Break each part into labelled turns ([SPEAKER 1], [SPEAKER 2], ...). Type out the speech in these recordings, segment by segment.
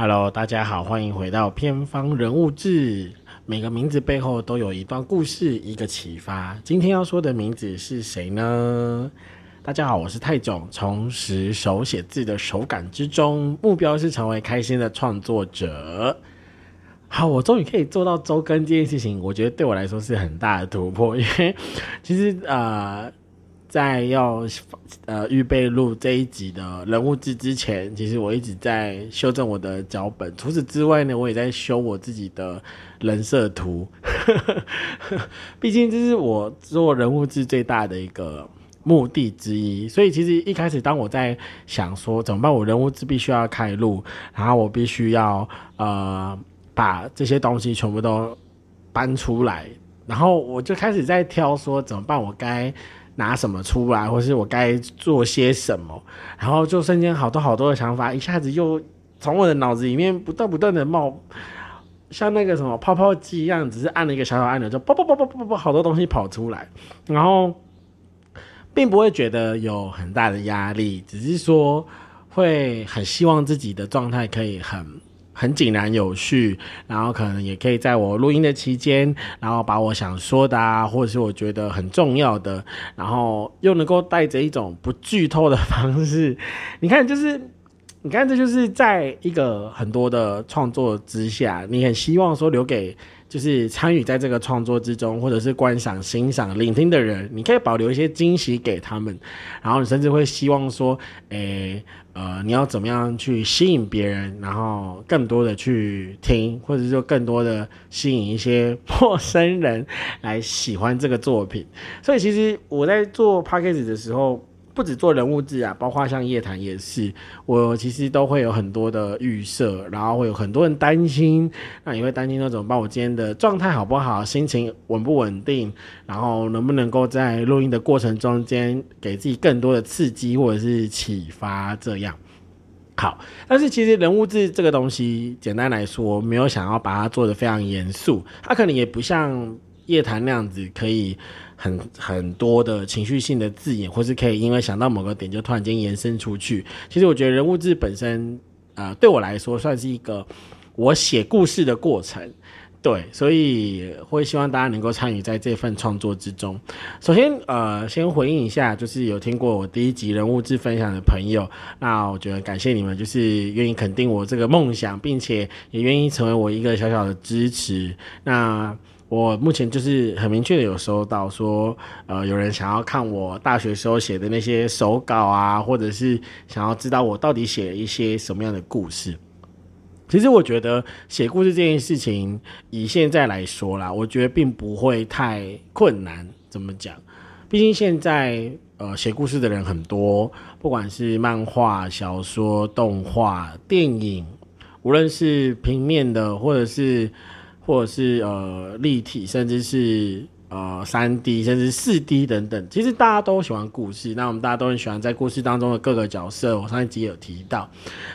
[SPEAKER 1] Hello，大家好，欢迎回到偏方人物志。每个名字背后都有一段故事，一个启发。今天要说的名字是谁呢？大家好，我是泰总。重拾手写字的手感之中，目标是成为开心的创作者。好，我终于可以做到周更这件事情，我觉得对我来说是很大的突破。因为其实呃。在要呃预备录这一集的人物志之前，其实我一直在修正我的脚本。除此之外呢，我也在修我自己的人设图。毕竟这是我做人物志最大的一个目的之一。所以其实一开始当我在想说怎么办，我人物志必须要开录，然后我必须要呃把这些东西全部都搬出来，然后我就开始在挑说怎么办，我该。拿什么出来，或是我该做些什么，然后就瞬间好多好多的想法，一下子又从我的脑子里面不断不断的冒，像那个什么泡泡机一样，只是按了一个小小按钮，就啵啵啵啵啵啵，好多东西跑出来，然后并不会觉得有很大的压力，只是说会很希望自己的状态可以很。很井然有序，然后可能也可以在我录音的期间，然后把我想说的啊，或者是我觉得很重要的，然后又能够带着一种不剧透的方式，你看，就是你看，这就是在一个很多的创作之下，你很希望说留给。就是参与在这个创作之中，或者是观赏、欣赏、聆听的人，你可以保留一些惊喜给他们，然后你甚至会希望说，诶，呃，你要怎么样去吸引别人，然后更多的去听，或者说更多的吸引一些陌生人来喜欢这个作品。所以，其实我在做 p a c k a g e 的时候。不止做人物志啊，包括像夜谈也是，我其实都会有很多的预设，然后会有很多人担心，那也会担心说怎么办？我今天的状态好不好？心情稳不稳定？然后能不能够在录音的过程中间给自己更多的刺激或者是启发？这样好，但是其实人物志这个东西，简单来说，没有想要把它做的非常严肃，它可能也不像夜谈那样子可以。很很多的情绪性的字眼，或是可以因为想到某个点就突然间延伸出去。其实我觉得人物志本身，呃，对我来说算是一个我写故事的过程。对，所以会希望大家能够参与在这份创作之中。首先，呃，先回应一下，就是有听过我第一集人物志分享的朋友，那我觉得感谢你们，就是愿意肯定我这个梦想，并且也愿意成为我一个小小的支持。那。我目前就是很明确的有收到说，呃，有人想要看我大学时候写的那些手稿啊，或者是想要知道我到底写了一些什么样的故事。其实我觉得写故事这件事情，以现在来说啦，我觉得并不会太困难。怎么讲？毕竟现在呃写故事的人很多，不管是漫画、小说、动画、电影，无论是平面的或者是。或者是呃立体，甚至是呃三 D，甚至四 D 等等，其实大家都喜欢故事。那我们大家都很喜欢在故事当中的各个角色。我上一集有提到，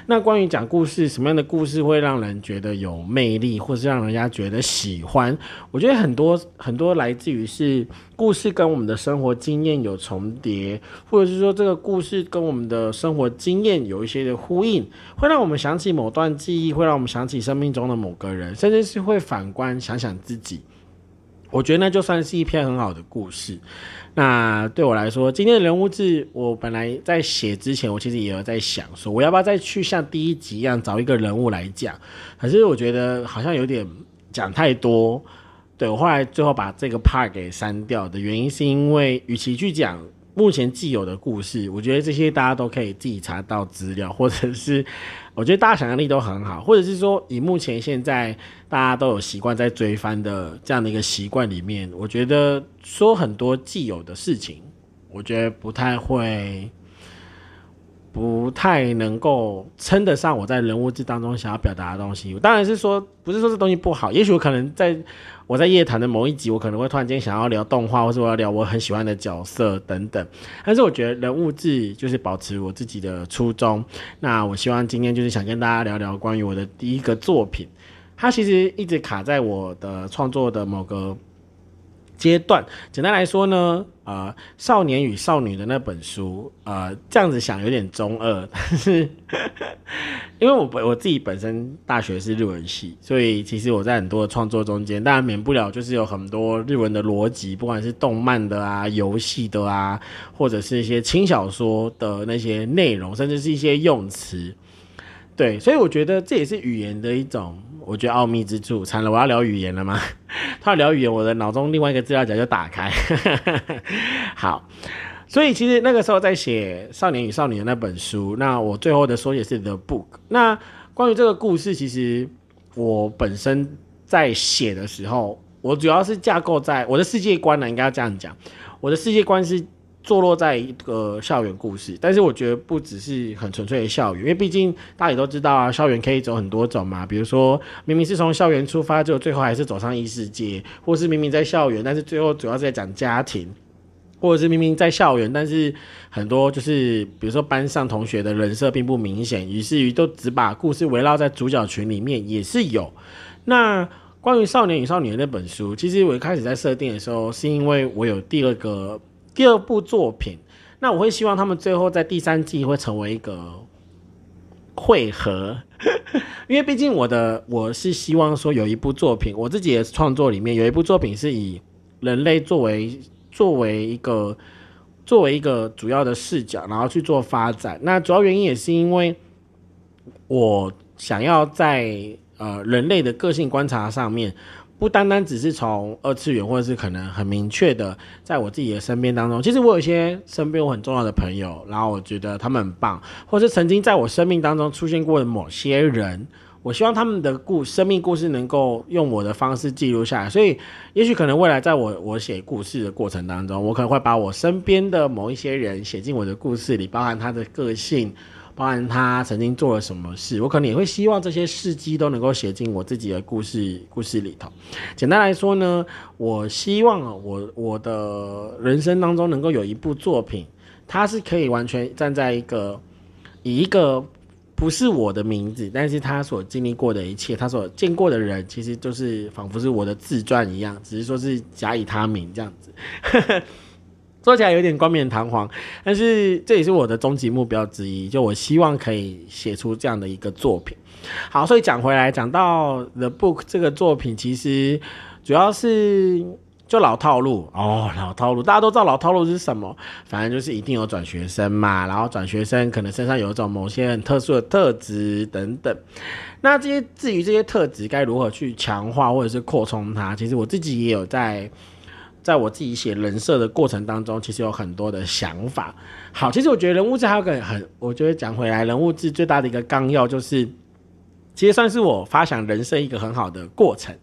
[SPEAKER 1] 那关于讲故事，什么样的故事会让人觉得有魅力，或是让人家觉得喜欢？我觉得很多很多来自于是。故事跟我们的生活经验有重叠，或者是说这个故事跟我们的生活经验有一些的呼应，会让我们想起某段记忆，会让我们想起生命中的某个人，甚至是会反观想想自己。我觉得那就算是一篇很好的故事。那对我来说，今天的人物志，我本来在写之前，我其实也有在想，说我要不要再去像第一集一样找一个人物来讲，可是我觉得好像有点讲太多。对我后来最后把这个 part 给删掉的原因，是因为与其去讲目前既有的故事，我觉得这些大家都可以自己查到资料，或者是 我觉得大家想象力都很好，或者是说以目前现在大家都有习惯在追番的这样的一个习惯里面，我觉得说很多既有的事情，我觉得不太会。不太能够称得上我在人物志当中想要表达的东西。当然是说，不是说这东西不好。也许我可能在我在夜谈的某一集，我可能会突然间想要聊动画，或者我要聊我很喜欢的角色等等。但是我觉得人物志就是保持我自己的初衷。那我希望今天就是想跟大家聊聊关于我的第一个作品。它其实一直卡在我的创作的某个阶段，简单来说呢，呃，少年与少女的那本书，呃，这样子想有点中二，但是因为我我自己本身大学是日文系，所以其实我在很多的创作中间，当然免不了就是有很多日文的逻辑，不管是动漫的啊、游戏的啊，或者是一些轻小说的那些内容，甚至是一些用词，对，所以我觉得这也是语言的一种。我觉得奥秘之处，惨了，我要聊语言了吗？他要聊语言，我的脑中另外一个资料夹就打开。好，所以其实那个时候在写《少年与少女》的那本书，那我最后的缩写是 The Book。那关于这个故事，其实我本身在写的时候，我主要是架构在我的世界观呢，应该要这样讲，我的世界观是。坐落在一个校园故事，但是我觉得不只是很纯粹的校园，因为毕竟大家也都知道啊，校园可以走很多种嘛。比如说明明是从校园出发，就最后还是走上异世界，或是明明在校园，但是最后主要是在讲家庭，或者是明明在校园，但是很多就是比如说班上同学的人设并不明显，于是于都只把故事围绕在主角群里面，也是有。那关于《少年与少女》的那本书，其实我一开始在设定的时候，是因为我有第二个。第二部作品，那我会希望他们最后在第三季会成为一个汇合，因为毕竟我的我是希望说有一部作品，我自己的创作里面有一部作品是以人类作为作为一个作为一个主要的视角，然后去做发展。那主要原因也是因为我想要在呃人类的个性观察上面。不单单只是从二次元，或者是可能很明确的，在我自己的身边当中，其实我有一些身边我很重要的朋友，然后我觉得他们很棒，或是曾经在我生命当中出现过的某些人，我希望他们的故生命故事能够用我的方式记录下来。所以，也许可能未来在我我写故事的过程当中，我可能会把我身边的某一些人写进我的故事里，包含他的个性。包含他曾经做了什么事，我可能也会希望这些事迹都能够写进我自己的故事故事里头。简单来说呢，我希望我我的人生当中能够有一部作品，它是可以完全站在一个以一个不是我的名字，但是他所经历过的一切，他所见过的人，其实就是仿佛是我的自传一样，只是说是假以他名这样子。说起来有点冠冕堂皇，但是这也是我的终极目标之一。就我希望可以写出这样的一个作品。好，所以讲回来，讲到《The Book》这个作品，其实主要是就老套路哦，老套路，大家都知道老套路是什么，反正就是一定有转学生嘛，然后转学生可能身上有一种某些很特殊的特质等等。那这些至于这些特质该如何去强化或者是扩充它，其实我自己也有在。在我自己写人设的过程当中，其实有很多的想法。好，其实我觉得人物志还有个很，我觉得讲回来，人物志最大的一个纲要就是，其实算是我发想人生一个很好的过程。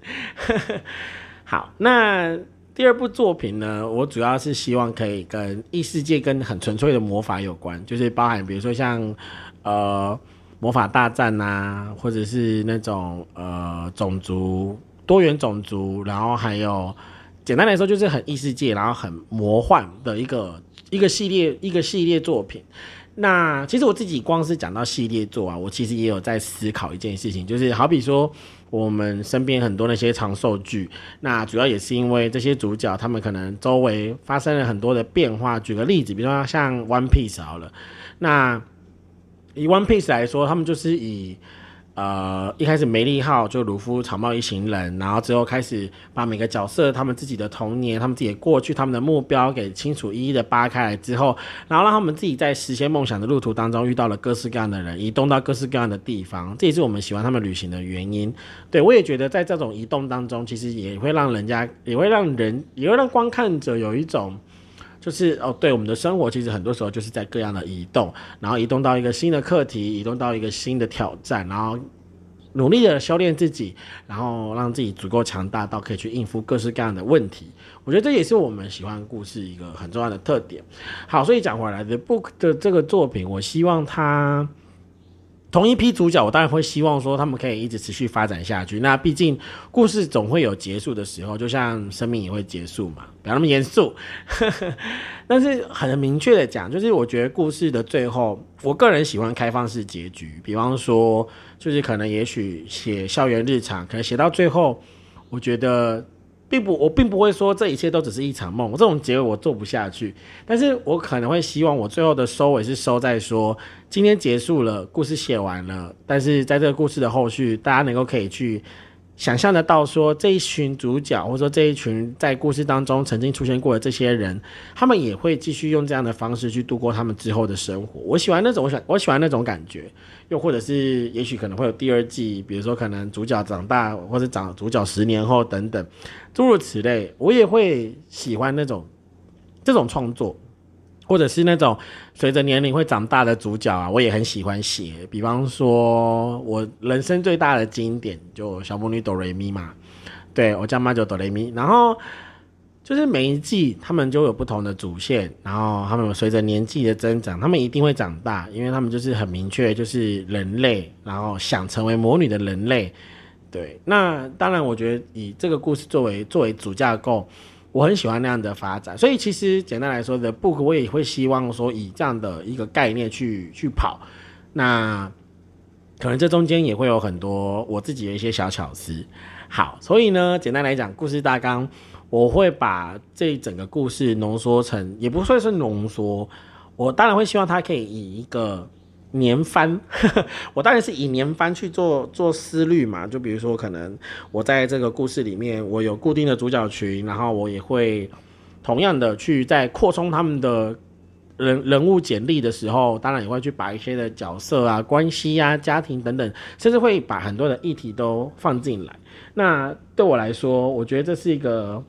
[SPEAKER 1] 好，那第二部作品呢，我主要是希望可以跟异世界跟很纯粹的魔法有关，就是包含比如说像呃魔法大战呐，或者是那种呃种族多元种族，然后还有。简单来说，就是很异世界，然后很魔幻的一个一个系列一个系列作品。那其实我自己光是讲到系列作啊，我其实也有在思考一件事情，就是好比说我们身边很多那些长寿剧，那主要也是因为这些主角他们可能周围发生了很多的变化。举个例子，比如说像 One Piece 好了，那以 One Piece 来说，他们就是以呃，一开始梅利号就鲁夫、草帽一行人，然后之后开始把每个角色他们自己的童年、他们自己的过去、他们的目标给清楚一一的扒开来之后，然后让他们自己在实现梦想的路途当中遇到了各式各样的人，移动到各式各样的地方，这也是我们喜欢他们旅行的原因。对我也觉得在这种移动当中，其实也会让人家，也会让人，也会让观看者有一种。就是哦，对，我们的生活其实很多时候就是在各样的移动，然后移动到一个新的课题，移动到一个新的挑战，然后努力的修炼自己，然后让自己足够强大到可以去应付各式各样的问题。我觉得这也是我们喜欢故事一个很重要的特点。好，所以讲回来，The Book 的这个作品，我希望它。同一批主角，我当然会希望说他们可以一直持续发展下去。那毕竟故事总会有结束的时候，就像生命也会结束嘛，不要那么严肃。但是很明确的讲，就是我觉得故事的最后，我个人喜欢开放式结局。比方说，就是可能也许写校园日常，可能写到最后，我觉得并不，我并不会说这一切都只是一场梦，我这种结尾我做不下去。但是我可能会希望我最后的收尾是收在说，今天结束了，故事写完了，但是在这个故事的后续，大家能够可以去。想象得到，说这一群主角，或者说这一群在故事当中曾经出现过的这些人，他们也会继续用这样的方式去度过他们之后的生活。我喜欢那种，我喜我喜欢那种感觉。又或者是，也许可能会有第二季，比如说可能主角长大，或者长主角十年后等等，诸如此类，我也会喜欢那种这种创作。或者是那种随着年龄会长大的主角啊，我也很喜欢写。比方说，我人生最大的经典就小魔女哆瑞咪嘛，对我叫妈就哆瑞咪。然后就是每一季他们就有不同的主线，然后他们随着年纪的增长，他们一定会长大，因为他们就是很明确，就是人类，然后想成为魔女的人类。对，那当然，我觉得以这个故事作为作为主架构。我很喜欢那样的发展，所以其实简单来说的 book，我也会希望说以这样的一个概念去去跑。那可能这中间也会有很多我自己的一些小巧思。好，所以呢，简单来讲，故事大纲我会把这整个故事浓缩成，也不算是浓缩。我当然会希望它可以以一个。年番，我当然是以年番去做做思虑嘛。就比如说，可能我在这个故事里面，我有固定的主角群，然后我也会同样的去在扩充他们的人人物简历的时候，当然也会去把一些的角色啊、关系啊、家庭等等，甚至会把很多的议题都放进来。那对我来说，我觉得这是一个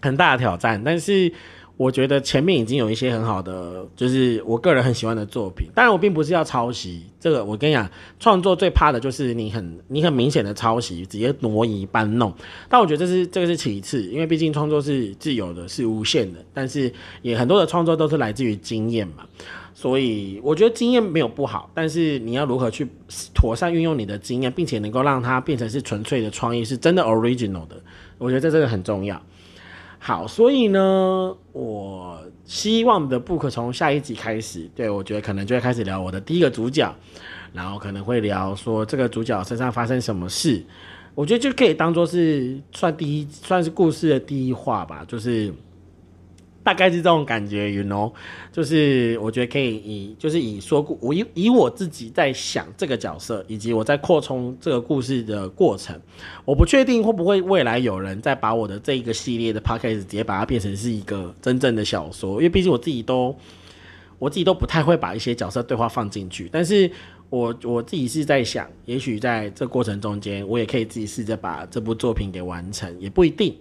[SPEAKER 1] 很大的挑战，但是。我觉得前面已经有一些很好的，就是我个人很喜欢的作品。当然，我并不是要抄袭这个。我跟你讲，创作最怕的就是你很你很明显的抄袭，直接挪移搬弄。但我觉得这是这个是其次，因为毕竟创作是自由的，是无限的。但是也很多的创作都是来自于经验嘛，所以我觉得经验没有不好，但是你要如何去妥善运用你的经验，并且能够让它变成是纯粹的创意，是真的 original 的。我觉得这真的很重要。好，所以呢，我希望的 book 从下一集开始，对我觉得可能就会开始聊我的第一个主角，然后可能会聊说这个主角身上发生什么事，我觉得就可以当做是算第一，算是故事的第一话吧，就是。大概是这种感觉，you know，就是我觉得可以以，就是以说故，我以以我自己在想这个角色，以及我在扩充这个故事的过程，我不确定会不会未来有人再把我的这一个系列的 podcast 直接把它变成是一个真正的小说，因为毕竟我自己都我自己都不太会把一些角色对话放进去，但是我我自己是在想，也许在这过程中间，我也可以自己试着把这部作品给完成，也不一定。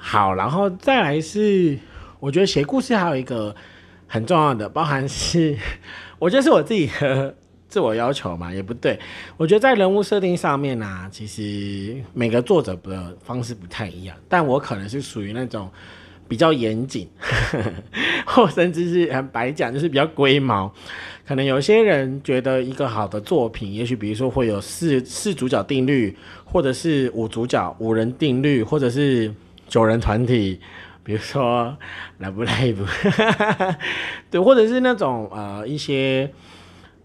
[SPEAKER 1] 好，然后再来是，我觉得写故事还有一个很重要的，包含是，我觉得是我自己的自我要求嘛，也不对。我觉得在人物设定上面呢，其实每个作者的方式不太一样，但我可能是属于那种比较严谨，或甚至是很白讲，就是比较龟毛。可能有些人觉得一个好的作品，也许比如说会有四四主角定律，或者是五主角五人定律，或者是。九人团体，比如说来不 来不，对，或者是那种呃一些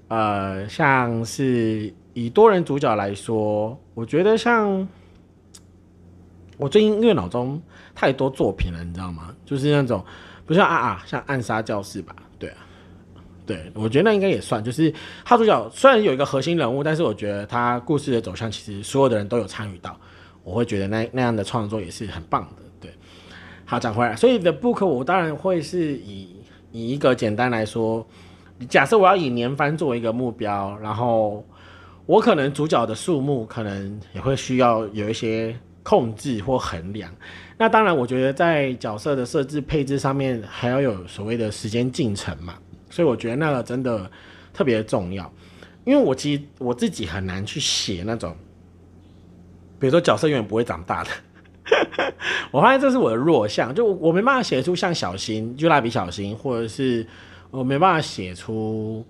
[SPEAKER 1] 呃像是以多人主角来说，我觉得像我最近因为脑中太多作品了，你知道吗？就是那种不像啊啊，像暗杀教室吧，对啊，对我觉得那应该也算，就是他主角虽然有一个核心人物，但是我觉得他故事的走向其实所有的人都有参与到。我会觉得那那样的创作也是很棒的，对。好，讲回来，所以的 book 我当然会是以以一个简单来说，假设我要以年番作为一个目标，然后我可能主角的数目可能也会需要有一些控制或衡量。那当然，我觉得在角色的设置配置上面还要有所谓的时间进程嘛，所以我觉得那个真的特别重要，因为我其实我自己很难去写那种。比如说角色永远不会长大的，我发现这是我的弱项，就我没办法写出像小新，就蜡笔小新，或者是我没办法写出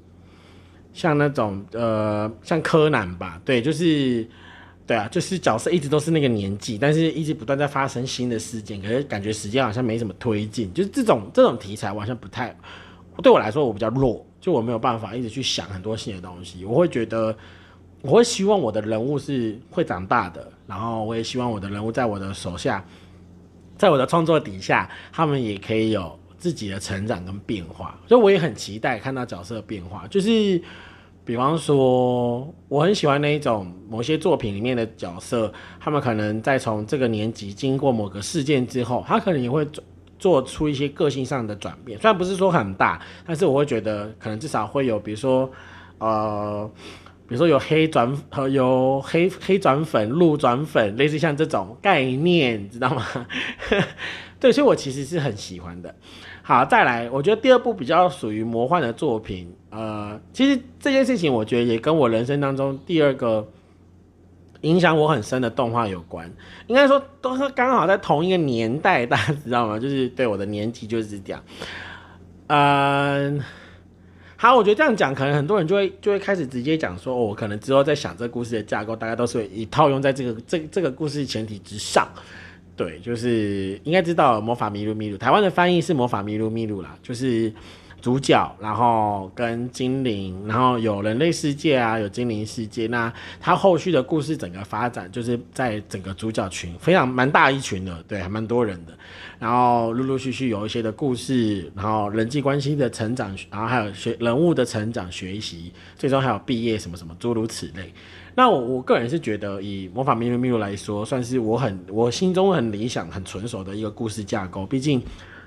[SPEAKER 1] 像那种呃像柯南吧，对，就是对啊，就是角色一直都是那个年纪，但是一直不断在发生新的事件，可是感觉时间好像没什么推进，就是这种这种题材我好像不太，对我来说我比较弱，就我没有办法一直去想很多新的东西，我会觉得。我会希望我的人物是会长大的，然后我也希望我的人物在我的手下，在我的创作底下，他们也可以有自己的成长跟变化。所以我也很期待看到角色的变化，就是比方说，我很喜欢那一种某些作品里面的角色，他们可能在从这个年级经过某个事件之后，他可能也会做出一些个性上的转变。虽然不是说很大，但是我会觉得可能至少会有，比如说，呃。比如说有黑转呃有黑黑转粉、绿转粉，类似像这种概念，知道吗？对，所以我其实是很喜欢的。好，再来，我觉得第二部比较属于魔幻的作品。呃，其实这件事情，我觉得也跟我人生当中第二个影响我很深的动画有关。应该说都是刚好在同一个年代，大家知道吗？就是对我的年纪就是这样。嗯。好，我觉得这样讲，可能很多人就会就会开始直接讲说，我可能之后在想这故事的架构，大概都是以套用在这个这这个故事前提之上。对，就是应该知道魔法咪路迷路，台湾的翻译是魔法咪路迷路啦，就是。主角，然后跟精灵，然后有人类世界啊，有精灵世界。那他后续的故事整个发展，就是在整个主角群非常蛮大一群的，对，还蛮多人的。然后陆陆续续有一些的故事，然后人际关系的成长，然后还有学人物的成长学习，最终还有毕业什么什么诸如此类。那我我个人是觉得，以魔法秘密秘录来说，算是我很我心中很理想、很纯熟的一个故事架构，毕竟。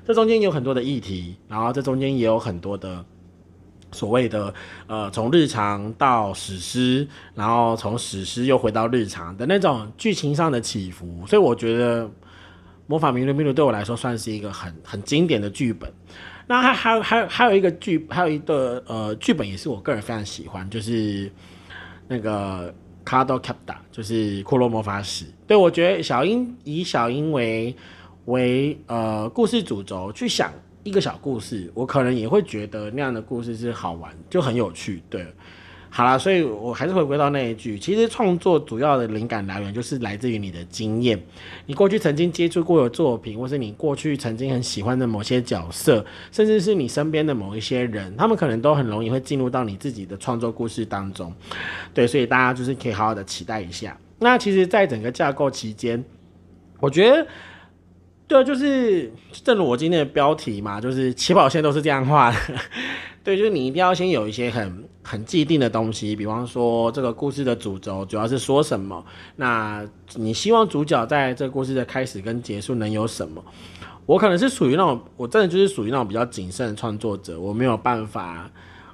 [SPEAKER 1] 这中间有很多的议题，然后这中间也有很多的所谓的呃，从日常到史诗，然后从史诗又回到日常的那种剧情上的起伏，所以我觉得《魔法名人秘录》对我来说算是一个很很经典的剧本。那还还有还有还有一个剧，还有一个呃剧本也是我个人非常喜欢，就是那个《卡多卡达》，就是《骷髅魔法使》。对我觉得小樱以小樱为。为呃故事主轴去想一个小故事，我可能也会觉得那样的故事是好玩，就很有趣。对，好啦，所以我还是回归到那一句，其实创作主要的灵感来源就是来自于你的经验，你过去曾经接触过的作品，或是你过去曾经很喜欢的某些角色，甚至是你身边的某一些人，他们可能都很容易会进入到你自己的创作故事当中。对，所以大家就是可以好好的期待一下。那其实，在整个架构期间，我觉得。对，就是正如我今天的标题嘛，就是起跑线都是这样画的。对，就是你一定要先有一些很很既定的东西，比方说这个故事的主轴主要是说什么，那你希望主角在这个故事的开始跟结束能有什么？我可能是属于那种，我真的就是属于那种比较谨慎的创作者，我没有办法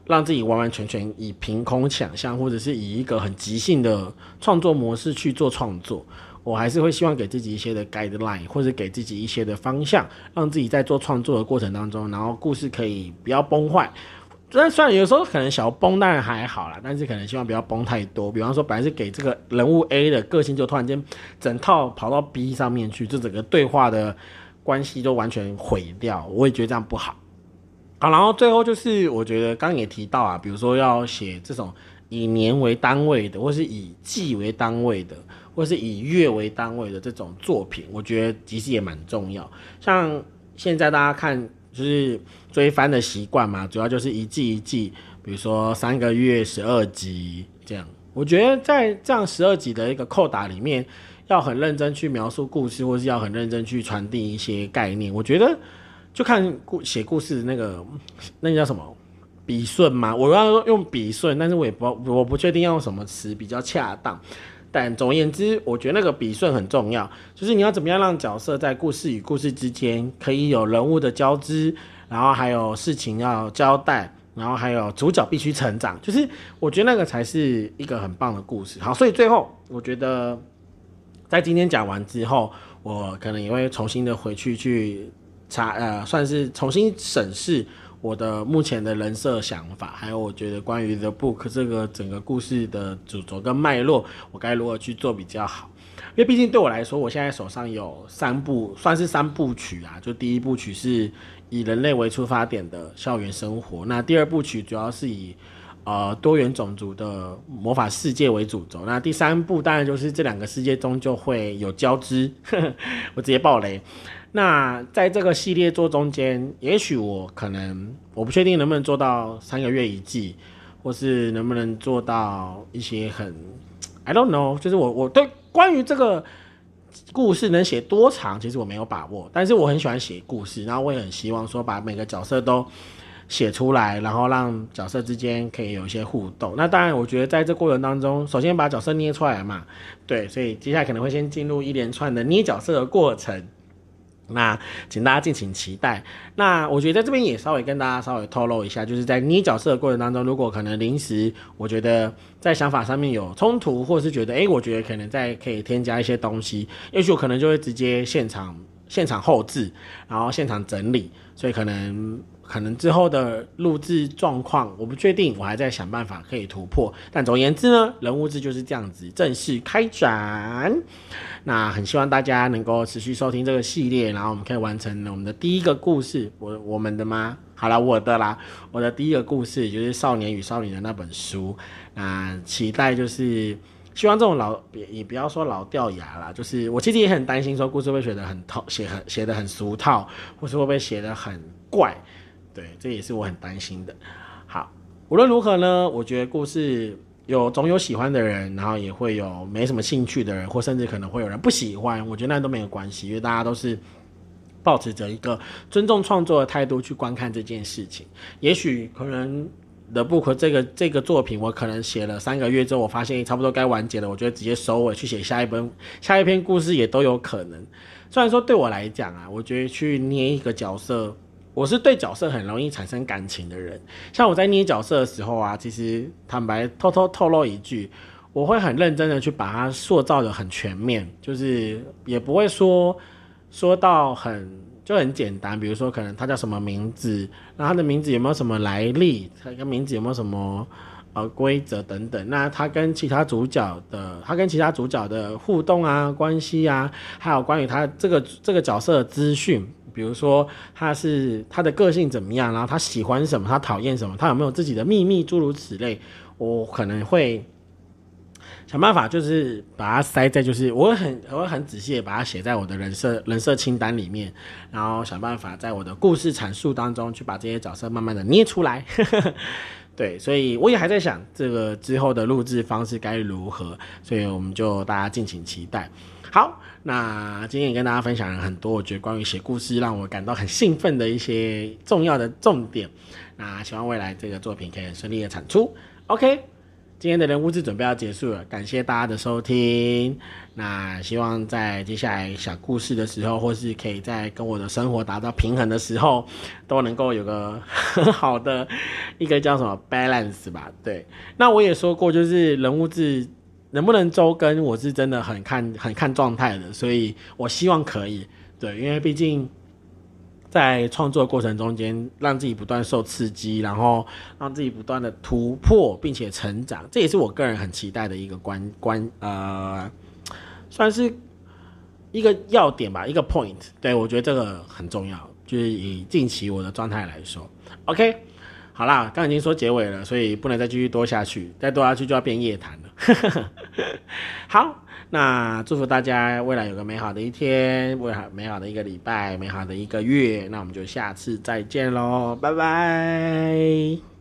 [SPEAKER 1] 让自己完完全全以凭空想象，或者是以一个很即兴的创作模式去做创作。我还是会希望给自己一些的 guideline，或者给自己一些的方向，让自己在做创作的过程当中，然后故事可以不要崩坏。虽然虽然有时候可能小崩，当然还好啦，但是可能希望不要崩太多。比方说，本来是给这个人物 A 的个性，就突然间整套跑到 B 上面去，就整个对话的关系就完全毁掉。我也觉得这样不好。好，然后最后就是我觉得刚也提到啊，比如说要写这种以年为单位的，或是以季为单位的。或是以月为单位的这种作品，我觉得其实也蛮重要。像现在大家看，就是追番的习惯嘛，主要就是一季一季，比如说三个月十二集这样。我觉得在这样十二集的一个扣打里面，要很认真去描述故事，或是要很认真去传递一些概念。我觉得就看故写故事的那个那个叫什么笔顺嘛，我要用笔顺，但是我也不我不确定要用什么词比较恰当。但总而言之，我觉得那个笔顺很重要，就是你要怎么样让角色在故事与故事之间可以有人物的交织，然后还有事情要交代，然后还有主角必须成长，就是我觉得那个才是一个很棒的故事。好，所以最后我觉得在今天讲完之后，我可能也会重新的回去去查，呃，算是重新审视。我的目前的人设想法，还有我觉得关于 The Book 这个整个故事的主轴跟脉络，我该如何去做比较好？因为毕竟对我来说，我现在手上有三部，算是三部曲啊。就第一部曲是以人类为出发点的校园生活，那第二部曲主要是以呃多元种族的魔法世界为主轴，那第三部当然就是这两个世界中就会有交织。我直接爆雷。那在这个系列做中间，也许我可能我不确定能不能做到三个月一季，或是能不能做到一些很，I don't know，就是我我对关于这个故事能写多长，其实我没有把握，但是我很喜欢写故事，然后我也很希望说把每个角色都写出来，然后让角色之间可以有一些互动。那当然，我觉得在这过程当中，首先把角色捏出来嘛，对，所以接下来可能会先进入一连串的捏角色的过程。那请大家敬请期待。那我觉得在这边也稍微跟大家稍微透露一下，就是在捏角色的过程当中，如果可能临时我觉得在想法上面有冲突，或是觉得哎，我觉得可能再可以添加一些东西，也许我可能就会直接现场现场后置，然后现场整理，所以可能。可能之后的录制状况我不确定，我还在想办法可以突破。但总而言之呢，人物志就是这样子正式开展。那很希望大家能够持续收听这个系列，然后我们可以完成我们的第一个故事。我我们的吗？好了，我的啦。我的第一个故事就是《少年与少女》的那本书。那期待就是希望这种老也也不要说老掉牙啦，就是我其实也很担心说故事会写得很套，写很写得很俗套，或是会不会写得很怪。对，这也是我很担心的。好，无论如何呢，我觉得故事有总有喜欢的人，然后也会有没什么兴趣的人，或甚至可能会有人不喜欢。我觉得那都没有关系，因为大家都是保持着一个尊重创作的态度去观看这件事情。也许可能的 book 这个这个作品，我可能写了三个月之后，我发现差不多该完结了，我觉得直接收尾去写下一本下一篇故事也都有可能。虽然说对我来讲啊，我觉得去捏一个角色。我是对角色很容易产生感情的人，像我在捏角色的时候啊，其实坦白偷偷透露一句，我会很认真的去把它塑造的很全面，就是也不会说说到很就很简单，比如说可能他叫什么名字，那他的名字有没有什么来历，他跟名字有没有什么呃规则等等，那他跟其他主角的他跟其他主角的互动啊关系啊，还有关于他这个这个角色的资讯。比如说他是他的个性怎么样，然后他喜欢什么，他讨厌什么，他有没有自己的秘密，诸如此类，我可能会想办法，就是把它塞在，就是我会很我会很仔细的把它写在我的人设人设清单里面，然后想办法在我的故事阐述当中去把这些角色慢慢的捏出来。对，所以我也还在想这个之后的录制方式该如何，所以我们就大家敬请期待。好，那今天也跟大家分享了很多，我觉得关于写故事让我感到很兴奋的一些重要的重点。那希望未来这个作品可以顺利的产出。OK，今天的人物志准备要结束了，感谢大家的收听。那希望在接下来小故事的时候，或是可以在跟我的生活达到平衡的时候，都能够有个很好的一个叫什么 balance 吧。对，那我也说过，就是人物志。能不能周更，我是真的很看很看状态的，所以我希望可以。对，因为毕竟在创作过程中间，让自己不断受刺激，然后让自己不断的突破，并且成长，这也是我个人很期待的一个关关呃，算是一个要点吧，一个 point。对我觉得这个很重要，就是以近期我的状态来说，OK。好啦，刚已经说结尾了，所以不能再继续多下去，再多下去就要变夜谈了。好，那祝福大家未来有个美好的一天，未来美好的一个礼拜，美好的一个月，那我们就下次再见喽，拜拜。